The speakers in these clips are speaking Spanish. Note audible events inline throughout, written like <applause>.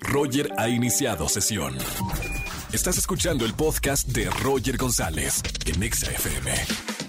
Roger ha iniciado sesión. Estás escuchando el podcast de Roger González en Exa FM.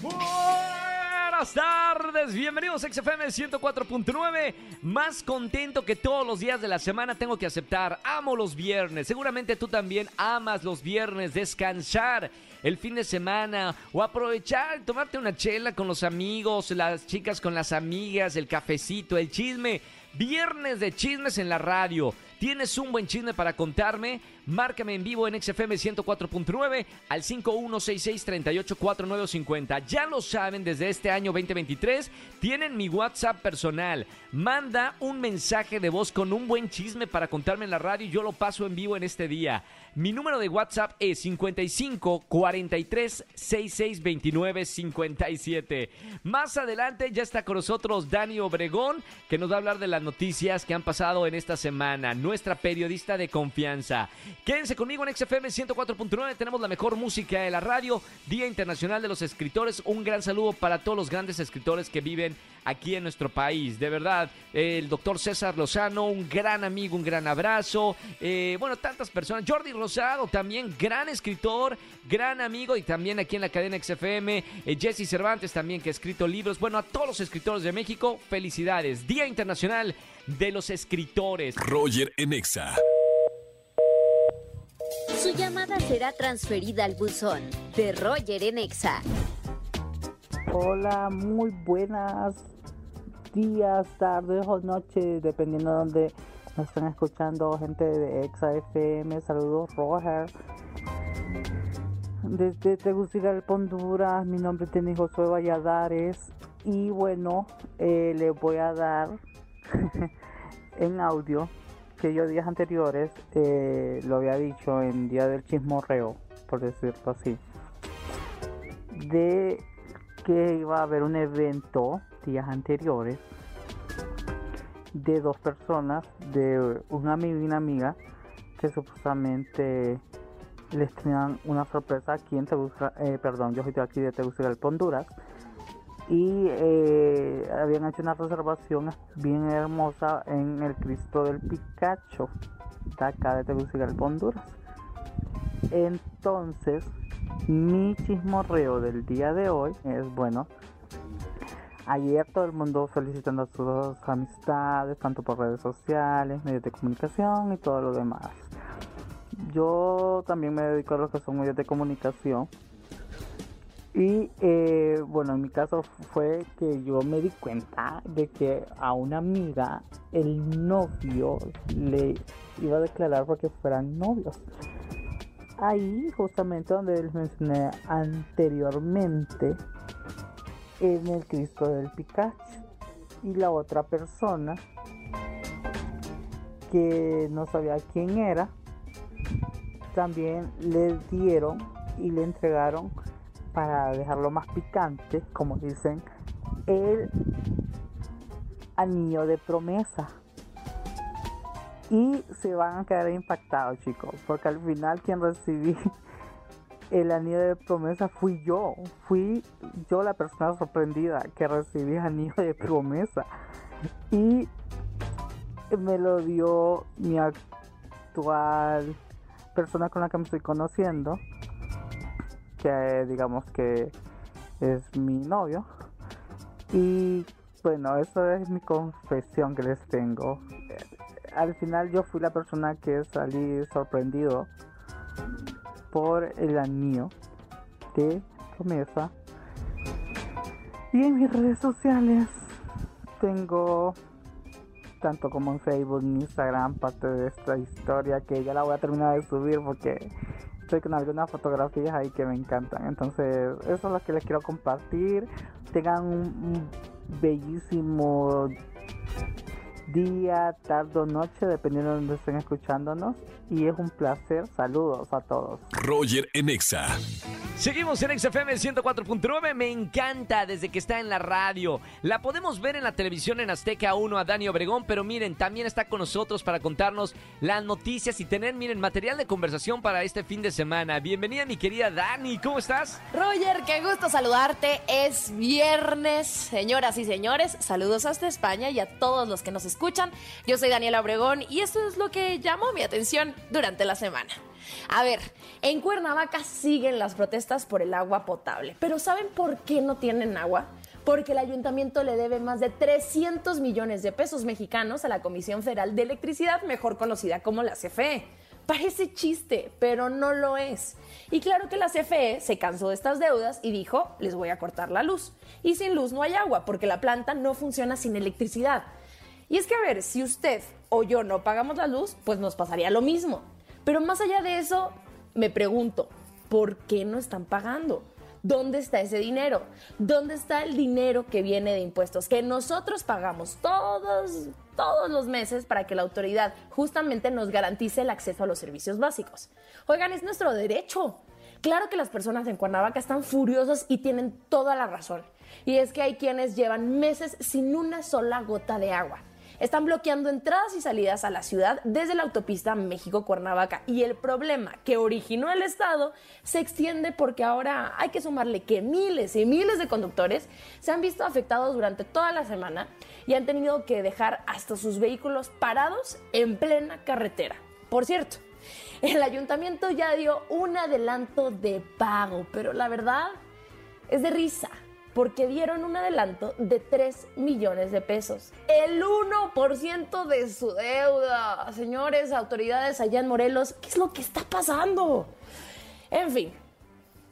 Buenas tardes, bienvenidos a XFM 104.9. Más contento que todos los días de la semana tengo que aceptar. Amo los viernes. Seguramente tú también amas los viernes, descansar el fin de semana o aprovechar, tomarte una chela con los amigos, las chicas con las amigas, el cafecito, el chisme. Viernes de chismes en la radio. ¿Tienes un buen chisme para contarme? Márcame en vivo en XFM 104.9 al 5166-384950. Ya lo saben, desde este año 2023 tienen mi WhatsApp personal. Manda un mensaje de voz con un buen chisme para contarme en la radio y yo lo paso en vivo en este día. Mi número de WhatsApp es 55 43 66 29 57. Más adelante ya está con nosotros Dani Obregón, que nos va a hablar de las noticias que han pasado en esta semana. Nuestra periodista de confianza. Quédense conmigo en XFM 104.9. Tenemos la mejor música de la radio. Día Internacional de los Escritores. Un gran saludo para todos los grandes escritores que viven aquí en nuestro país. De verdad, el doctor César Lozano, un gran amigo, un gran abrazo. Eh, bueno, tantas personas. Jordi Rosado, también gran escritor, gran amigo y también aquí en la cadena XFM. Eh, Jesse Cervantes también que ha escrito libros. Bueno, a todos los escritores de México, felicidades. Día Internacional de los Escritores. Roger en Exa. Su llamada será transferida al buzón de Roger en Exa. Hola, muy buenas días, tardes o noches, dependiendo de donde nos estén escuchando, gente de Exa FM. Saludos, Roger. Desde Tegucigalpa, Honduras, mi nombre es Josué Valladares. Y bueno, eh, les voy a dar <laughs> en audio que yo días anteriores eh, lo había dicho en Día del Chismorreo, por decirlo así, de que iba a haber un evento días anteriores de dos personas, de un amigo y una amiga, que supuestamente les tenían una sorpresa aquí en Tegucigalpa, eh, perdón, yo de aquí de Tegucigalpa, Honduras, y eh, habían hecho una reservación bien hermosa en el Cristo del Picacho, de acá de Tegucigalpa, Honduras. Entonces, mi chismorreo del día de hoy es bueno. Ayer todo el mundo felicitando a sus amistades, tanto por redes sociales, medios de comunicación y todo lo demás. Yo también me dedico a lo que son medios de comunicación. Y eh, bueno, en mi caso fue que yo me di cuenta de que a una amiga el novio le iba a declarar porque fueran novios. Ahí justamente donde les mencioné anteriormente en el Cristo del Picacho. Y la otra persona que no sabía quién era también le dieron y le entregaron para dejarlo más picante como dicen el anillo de promesa y se van a quedar impactados, chicos, porque al final quien recibí <laughs> el anillo de promesa fui yo. Fui yo la persona sorprendida que recibí el anillo de promesa. Y me lo dio mi actual persona con la que me estoy conociendo. Que digamos que es mi novio. Y bueno, eso es mi confesión que les tengo al final yo fui la persona que salí sorprendido por el anillo de promesa. Y en mis redes sociales tengo tanto como en Facebook, en Instagram, parte de esta historia que ya la voy a terminar de subir porque estoy con algunas fotografías ahí que me encantan. Entonces, eso es lo que les quiero compartir. Tengan un bellísimo día, tarde o noche, dependiendo de donde estén escuchándonos. Y es un placer. Saludos a todos. Roger Enexa. Seguimos en XFM 104.9. Me encanta desde que está en la radio. La podemos ver en la televisión en Azteca 1 a Dani Obregón, pero miren, también está con nosotros para contarnos las noticias y tener, miren, material de conversación para este fin de semana. Bienvenida, mi querida Dani. ¿Cómo estás? Roger, qué gusto saludarte. Es viernes, señoras y señores. Saludos hasta España y a todos los que nos escuchan escuchan. Yo soy Daniela Obregón y esto es lo que llamó mi atención durante la semana. A ver, en Cuernavaca siguen las protestas por el agua potable, pero ¿saben por qué no tienen agua? Porque el ayuntamiento le debe más de 300 millones de pesos mexicanos a la Comisión Federal de Electricidad, mejor conocida como la CFE. Parece chiste, pero no lo es. Y claro que la CFE se cansó de estas deudas y dijo, les voy a cortar la luz. Y sin luz no hay agua, porque la planta no funciona sin electricidad. Y es que, a ver, si usted o yo no pagamos la luz, pues nos pasaría lo mismo. Pero más allá de eso, me pregunto, ¿por qué no están pagando? ¿Dónde está ese dinero? ¿Dónde está el dinero que viene de impuestos que nosotros pagamos todos, todos los meses para que la autoridad justamente nos garantice el acceso a los servicios básicos? Oigan, es nuestro derecho. Claro que las personas en Cuernavaca están furiosas y tienen toda la razón. Y es que hay quienes llevan meses sin una sola gota de agua están bloqueando entradas y salidas a la ciudad desde la autopista México-Cuernavaca. Y el problema que originó el Estado se extiende porque ahora hay que sumarle que miles y miles de conductores se han visto afectados durante toda la semana y han tenido que dejar hasta sus vehículos parados en plena carretera. Por cierto, el ayuntamiento ya dio un adelanto de pago, pero la verdad es de risa porque dieron un adelanto de 3 millones de pesos. El 1% de su deuda. Señores, autoridades allá en Morelos, ¿qué es lo que está pasando? En fin,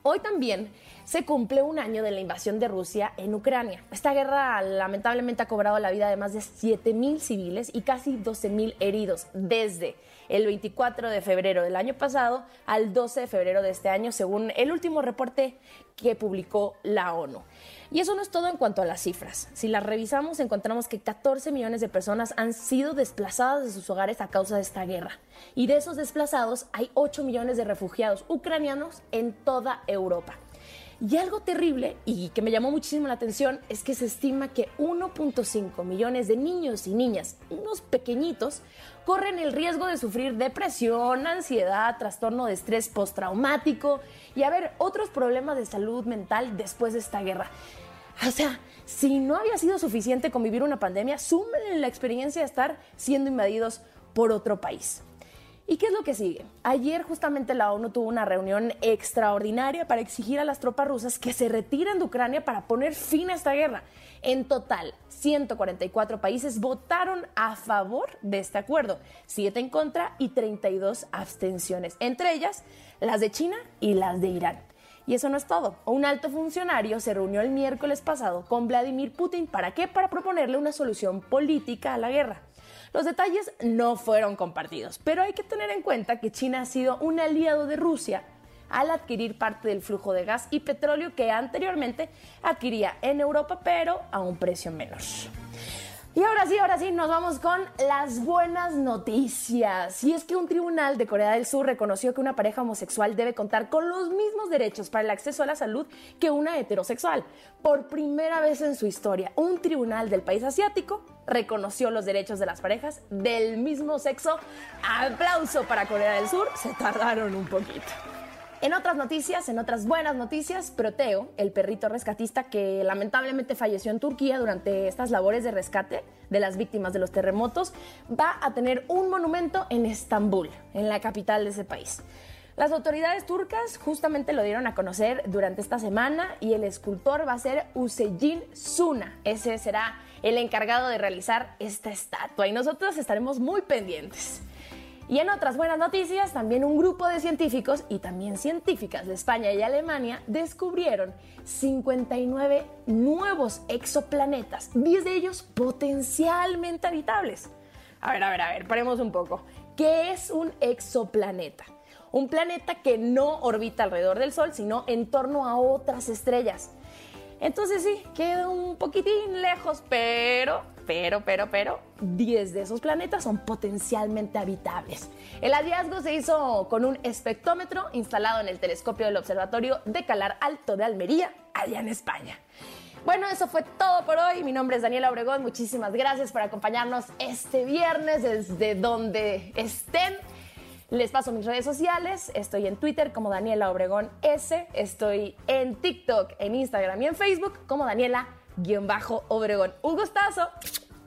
hoy también se cumple un año de la invasión de Rusia en Ucrania. Esta guerra lamentablemente ha cobrado la vida de más de 7 mil civiles y casi 12 mil heridos desde el 24 de febrero del año pasado al 12 de febrero de este año, según el último reporte que publicó la ONU. Y eso no es todo en cuanto a las cifras. Si las revisamos, encontramos que 14 millones de personas han sido desplazadas de sus hogares a causa de esta guerra. Y de esos desplazados hay 8 millones de refugiados ucranianos en toda Europa. Y algo terrible y que me llamó muchísimo la atención es que se estima que 1.5 millones de niños y niñas, unos pequeñitos, corren el riesgo de sufrir depresión, ansiedad, trastorno de estrés postraumático y haber otros problemas de salud mental después de esta guerra. O sea, si no había sido suficiente con vivir una pandemia, sumen la experiencia de estar siendo invadidos por otro país. ¿Y qué es lo que sigue? Ayer justamente la ONU tuvo una reunión extraordinaria para exigir a las tropas rusas que se retiren de Ucrania para poner fin a esta guerra. En total, 144 países votaron a favor de este acuerdo, 7 en contra y 32 abstenciones, entre ellas las de China y las de Irán. Y eso no es todo. Un alto funcionario se reunió el miércoles pasado con Vladimir Putin. ¿Para qué? Para proponerle una solución política a la guerra. Los detalles no fueron compartidos, pero hay que tener en cuenta que China ha sido un aliado de Rusia al adquirir parte del flujo de gas y petróleo que anteriormente adquiría en Europa, pero a un precio menor. Y ahora sí, ahora sí, nos vamos con las buenas noticias. Y es que un tribunal de Corea del Sur reconoció que una pareja homosexual debe contar con los mismos derechos para el acceso a la salud que una heterosexual. Por primera vez en su historia, un tribunal del país asiático reconoció los derechos de las parejas del mismo sexo. Aplauso para Corea del Sur, se tardaron un poquito. En otras noticias, en otras buenas noticias, Proteo, el perrito rescatista que lamentablemente falleció en Turquía durante estas labores de rescate de las víctimas de los terremotos, va a tener un monumento en Estambul, en la capital de ese país. Las autoridades turcas justamente lo dieron a conocer durante esta semana y el escultor va a ser Usejin Suna. Ese será el encargado de realizar esta estatua y nosotros estaremos muy pendientes. Y en otras buenas noticias, también un grupo de científicos y también científicas de España y Alemania descubrieron 59 nuevos exoplanetas, 10 de ellos potencialmente habitables. A ver, a ver, a ver, paremos un poco. ¿Qué es un exoplaneta? Un planeta que no orbita alrededor del Sol, sino en torno a otras estrellas. Entonces sí, queda un poquitín lejos, pero, pero, pero, pero, 10 de esos planetas son potencialmente habitables. El hallazgo se hizo con un espectrómetro instalado en el telescopio del Observatorio de Calar Alto de Almería, allá en España. Bueno, eso fue todo por hoy. Mi nombre es Daniela Obregón. Muchísimas gracias por acompañarnos este viernes desde donde estén. Les paso mis redes sociales. Estoy en Twitter como Daniela Obregón S. Estoy en TikTok, en Instagram y en Facebook como Daniela-Obregón. Un gustazo.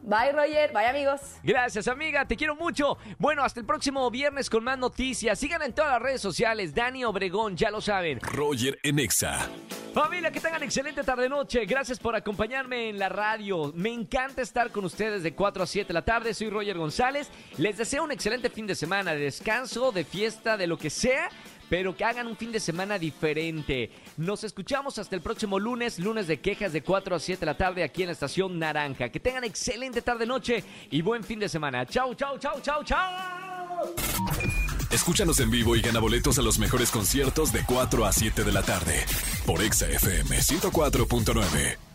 Bye, Roger. Bye, amigos. Gracias, amiga. Te quiero mucho. Bueno, hasta el próximo viernes con más noticias. Sigan en todas las redes sociales. Dani Obregón, ya lo saben. Roger en Exa. Familia, que tengan excelente tarde-noche. Gracias por acompañarme en la radio. Me encanta estar con ustedes de 4 a 7 de la tarde. Soy Roger González. Les deseo un excelente fin de semana, de descanso, de fiesta, de lo que sea pero que hagan un fin de semana diferente. Nos escuchamos hasta el próximo lunes, lunes de quejas de 4 a 7 de la tarde aquí en la estación Naranja. Que tengan excelente tarde-noche y buen fin de semana. Chau, chau, chau, chau, chau. Escúchanos en vivo y gana boletos a los mejores conciertos de 4 a 7 de la tarde por Exa FM 104.9.